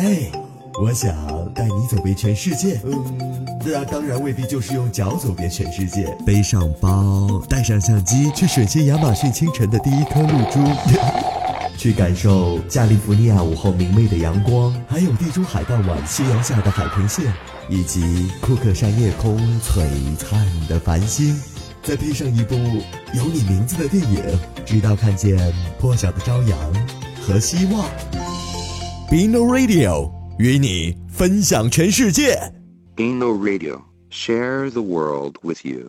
嘿，我想带你走遍全世界。嗯，那当然未必就是用脚走遍全世界。背上包，带上相机，去吮吸亚马逊清晨的第一颗露珠，去感受加利福尼亚午后明媚的阳光，还有地中海傍晚夕阳下的海平线，以及库克山夜空璀璨的繁星。再配上一部有你名字的电影，直到看见破晓的朝阳和希望。Bino Radio 与你分享全世界。Bino Radio, share the world with you.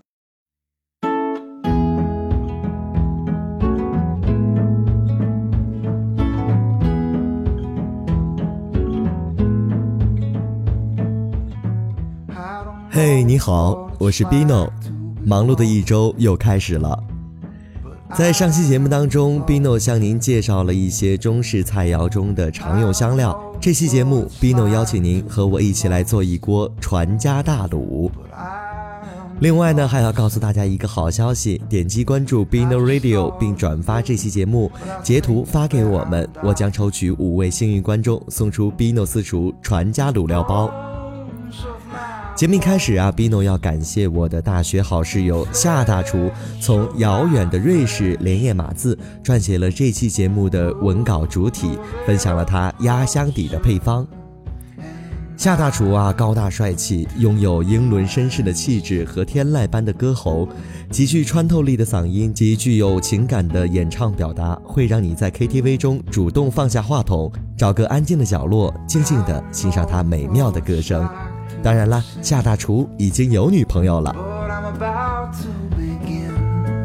嘿，你好，我是 Bino。忙碌的一周又开始了。在上期节目当中，Bino 向您介绍了一些中式菜肴中的常用香料。这期节目，Bino 邀请您和我一起来做一锅传家大卤。另外呢，还要告诉大家一个好消息：点击关注 Bino Radio 并转发这期节目，截图发给我们，我将抽取五位幸运观众送出 Bino 私厨传家卤料包。节目一开始啊，Bino 要感谢我的大学好室友夏大厨，从遥远的瑞士连夜码字撰写了这期节目的文稿主体，分享了他压箱底的配方。夏大厨啊，高大帅气，拥有英伦绅士的气质和天籁般的歌喉，极具穿透力的嗓音及具有情感的演唱表达，会让你在 KTV 中主动放下话筒，找个安静的角落，静静地欣赏他美妙的歌声。当然啦，夏大厨已经有女朋友了。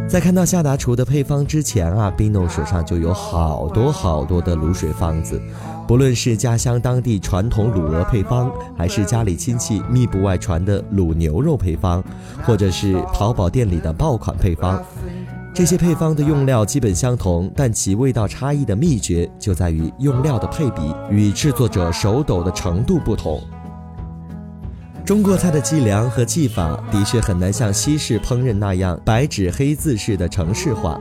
在看到夏大厨的配方之前啊，Bino 手上就有好多好多的卤水方子，不论是家乡当地传统卤鹅配方，还是家里亲戚密不外传的卤牛肉配方，或者是淘宝店里的爆款配方，这些配方的用料基本相同，但其味道差异的秘诀就在于用料的配比与制作者手抖的程度不同。中国菜的计量和技法的确很难像西式烹饪那样白纸黑字式的程式化，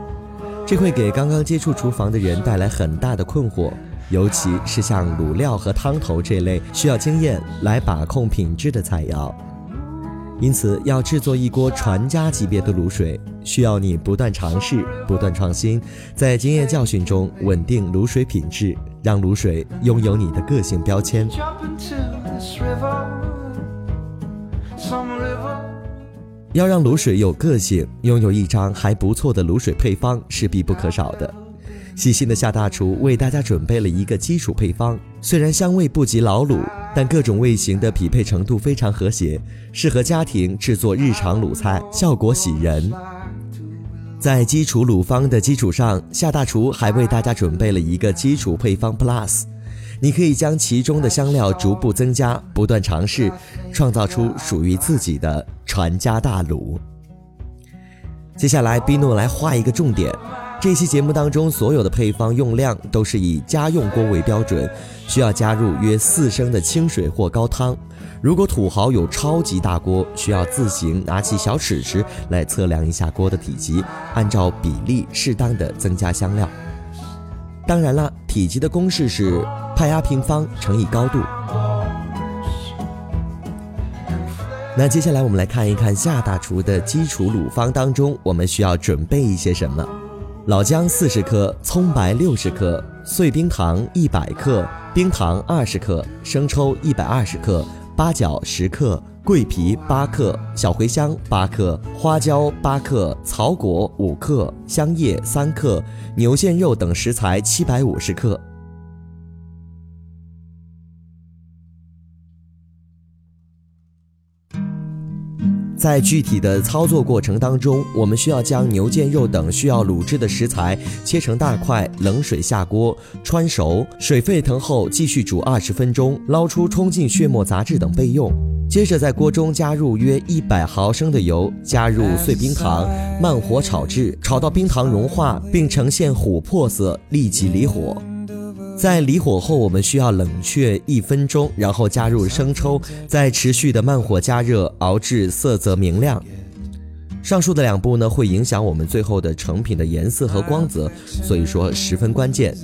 这会给刚刚接触厨房的人带来很大的困惑，尤其是像卤料和汤头这类需要经验来把控品质的菜肴。因此，要制作一锅传家级别的卤水，需要你不断尝试、不断创新，在经验教训中稳定卤水品质，让卤水拥有你的个性标签。要让卤水有个性，拥有一张还不错的卤水配方是必不可少的。细心的夏大厨为大家准备了一个基础配方，虽然香味不及老卤，但各种味型的匹配程度非常和谐，适合家庭制作日常卤菜，效果喜人。在基础卤方的基础上，夏大厨还为大家准备了一个基础配方 Plus。你可以将其中的香料逐步增加，不断尝试，创造出属于自己的传家大卤。接下来，Bino 来画一个重点。这期节目当中所有的配方用量都是以家用锅为标准，需要加入约四升的清水或高汤。如果土豪有超级大锅，需要自行拿起小尺尺来测量一下锅的体积，按照比例适当的增加香料。当然了，体积的公式是派压平方乘以高度。那接下来我们来看一看夏大厨的基础卤方当中，我们需要准备一些什么？老姜四十克，葱白六十克，碎冰糖一百克，冰糖二十克，生抽一百二十克，八角十克。桂皮八克，小茴香八克，花椒八克，草果五克，香叶三克，牛腱肉等食材七百五十克。在具体的操作过程当中，我们需要将牛腱肉等需要卤制的食材切成大块，冷水下锅汆熟，水沸腾后继续煮二十分钟，捞出冲进血沫杂质等备用。接着在锅中加入约一百毫升的油，加入碎冰糖，慢火炒制，炒到冰糖融化并呈现琥珀色，立即离火。在离火后，我们需要冷却一分钟，然后加入生抽，再持续的慢火加热，熬至色泽明亮。上述的两步呢，会影响我们最后的成品的颜色和光泽，所以说十分关键。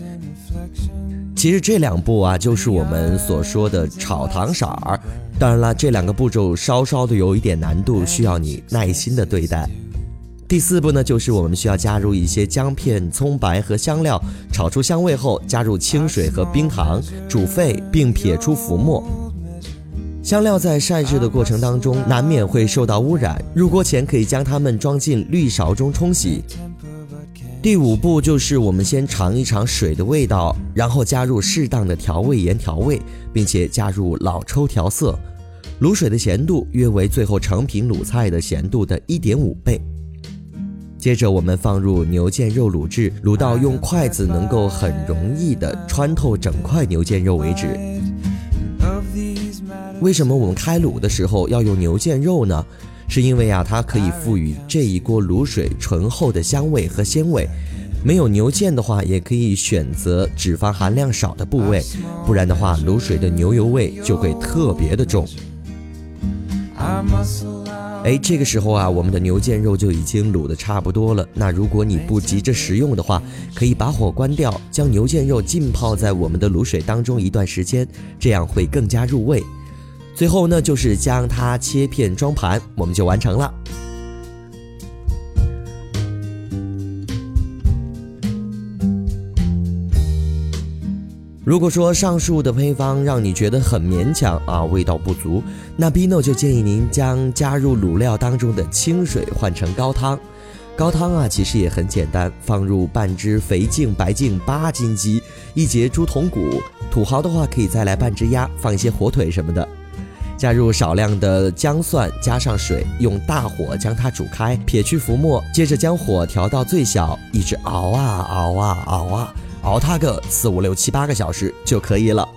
其实这两步啊，就是我们所说的炒糖色儿。当然了，这两个步骤稍稍的有一点难度，需要你耐心的对待。第四步呢，就是我们需要加入一些姜片、葱白和香料，炒出香味后，加入清水和冰糖煮沸，并撇出浮沫。香料在晒制的过程当中，难免会受到污染，入锅前可以将它们装进滤勺中冲洗。第五步就是我们先尝一尝水的味道，然后加入适当的调味盐调味，并且加入老抽调色。卤水的咸度约为最后成品卤菜的咸度的一点五倍。接着我们放入牛腱肉卤制，卤到用筷子能够很容易的穿透整块牛腱肉为止。为什么我们开卤的时候要用牛腱肉呢？是因为啊，它可以赋予这一锅卤水醇厚的香味和鲜味。没有牛腱的话，也可以选择脂肪含量少的部位，不然的话，卤水的牛油味就会特别的重。哎，这个时候啊，我们的牛腱肉就已经卤的差不多了。那如果你不急着食用的话，可以把火关掉，将牛腱肉浸泡在我们的卤水当中一段时间，这样会更加入味。最后呢，就是将它切片装盘，我们就完成了。如果说上述的配方让你觉得很勉强啊，味道不足，那 Bino 就建议您将加入卤料当中的清水换成高汤。高汤啊，其实也很简单，放入半只肥净白净八斤鸡，一节猪筒骨，土豪的话可以再来半只鸭，放一些火腿什么的。加入少量的姜蒜，加上水，用大火将它煮开，撇去浮沫，接着将火调到最小，一直熬啊熬啊熬啊，熬它个四五六七八个小时就可以了。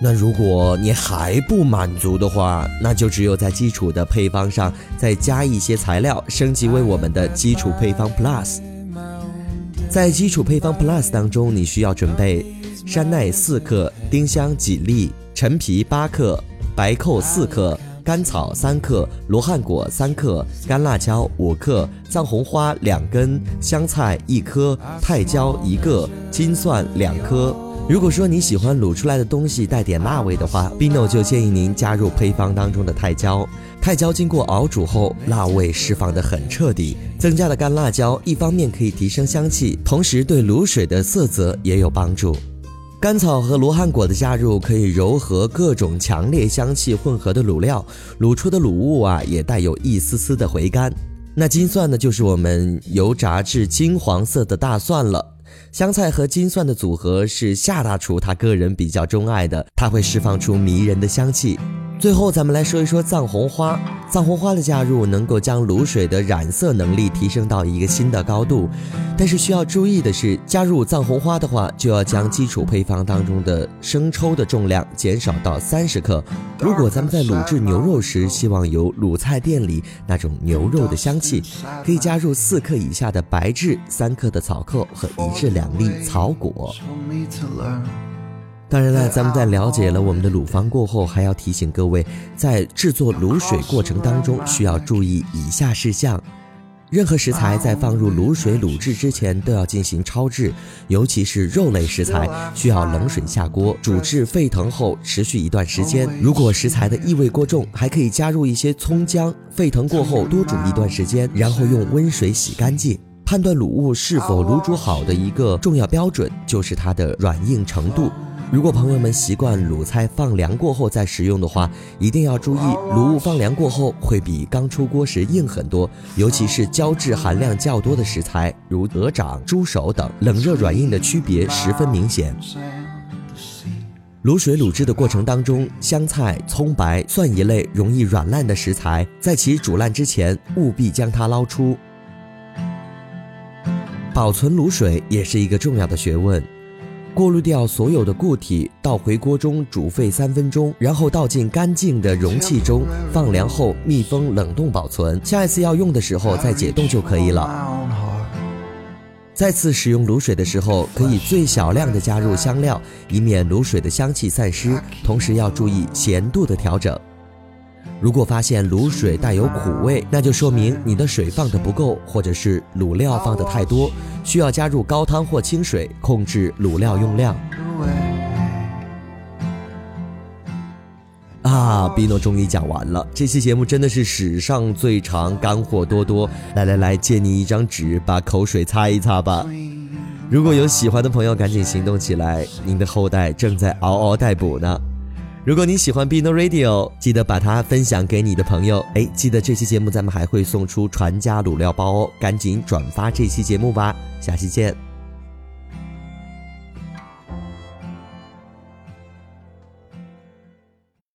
那如果你还不满足的话，那就只有在基础的配方上再加一些材料，升级为我们的基础配方 Plus。在基础配方 Plus 当中，你需要准备山奈四克，丁香几粒，陈皮八克。白蔻四克，甘草三克，罗汉果三克，干辣椒五克，藏红花两根，香菜一颗，泰椒一个，金蒜两颗。如果说你喜欢卤出来的东西带点辣味的话，Bino 就建议您加入配方当中的泰椒。泰椒经过熬煮后，辣味释放得很彻底。增加的干辣椒，一方面可以提升香气，同时对卤水的色泽也有帮助。甘草和罗汉果的加入可以柔和各种强烈香气混合的卤料，卤出的卤物啊也带有一丝丝的回甘。那金蒜呢，就是我们油炸至金黄色的大蒜了。香菜和金蒜的组合是夏大厨他个人比较钟爱的，它会释放出迷人的香气。最后，咱们来说一说藏红花。藏红花的加入能够将卤水的染色能力提升到一个新的高度，但是需要注意的是，加入藏红花的话，就要将基础配方当中的生抽的重量减少到三十克。如果咱们在卤制牛肉时，希望有卤菜店里那种牛肉的香气，可以加入四克以下的白芷、三克的草寇和一至两粒草果。当然了，咱们在了解了我们的卤方过后，还要提醒各位，在制作卤水过程当中需要注意以下事项：任何食材在放入卤水卤制之前都要进行焯制，尤其是肉类食材，需要冷水下锅煮至沸腾后持续一段时间。如果食材的异味过重，还可以加入一些葱姜，沸腾过后多煮一段时间，然后用温水洗干净。判断卤物是否卤煮好的一个重要标准就是它的软硬程度。如果朋友们习惯卤菜放凉过后再食用的话，一定要注意，卤物放凉过后会比刚出锅时硬很多，尤其是胶质含量较多的食材，如鹅掌、猪手等，冷热软硬的区别十分明显。卤水卤制的过程当中，香菜、葱白、蒜一类容易软烂的食材，在其煮烂之前，务必将它捞出。保存卤水也是一个重要的学问。过滤掉所有的固体，倒回锅中煮沸三分钟，然后倒进干净的容器中，放凉后密封冷冻保存。下一次要用的时候再解冻就可以了。再次使用卤水的时候，可以最小量的加入香料，以免卤水的香气散失。同时要注意咸度的调整。如果发现卤水带有苦味，那就说明你的水放的不够，或者是卤料放的太多，需要加入高汤或清水，控制卤料用量。啊，比诺终于讲完了。这期节目真的是史上最长，干货多多。来来来，借你一张纸，把口水擦一擦吧。如果有喜欢的朋友，赶紧行动起来，您的后代正在嗷嗷待哺呢。如果你喜欢 Bino Radio，记得把它分享给你的朋友。哎，记得这期节目咱们还会送出传家卤料包哦，赶紧转发这期节目吧。下期见。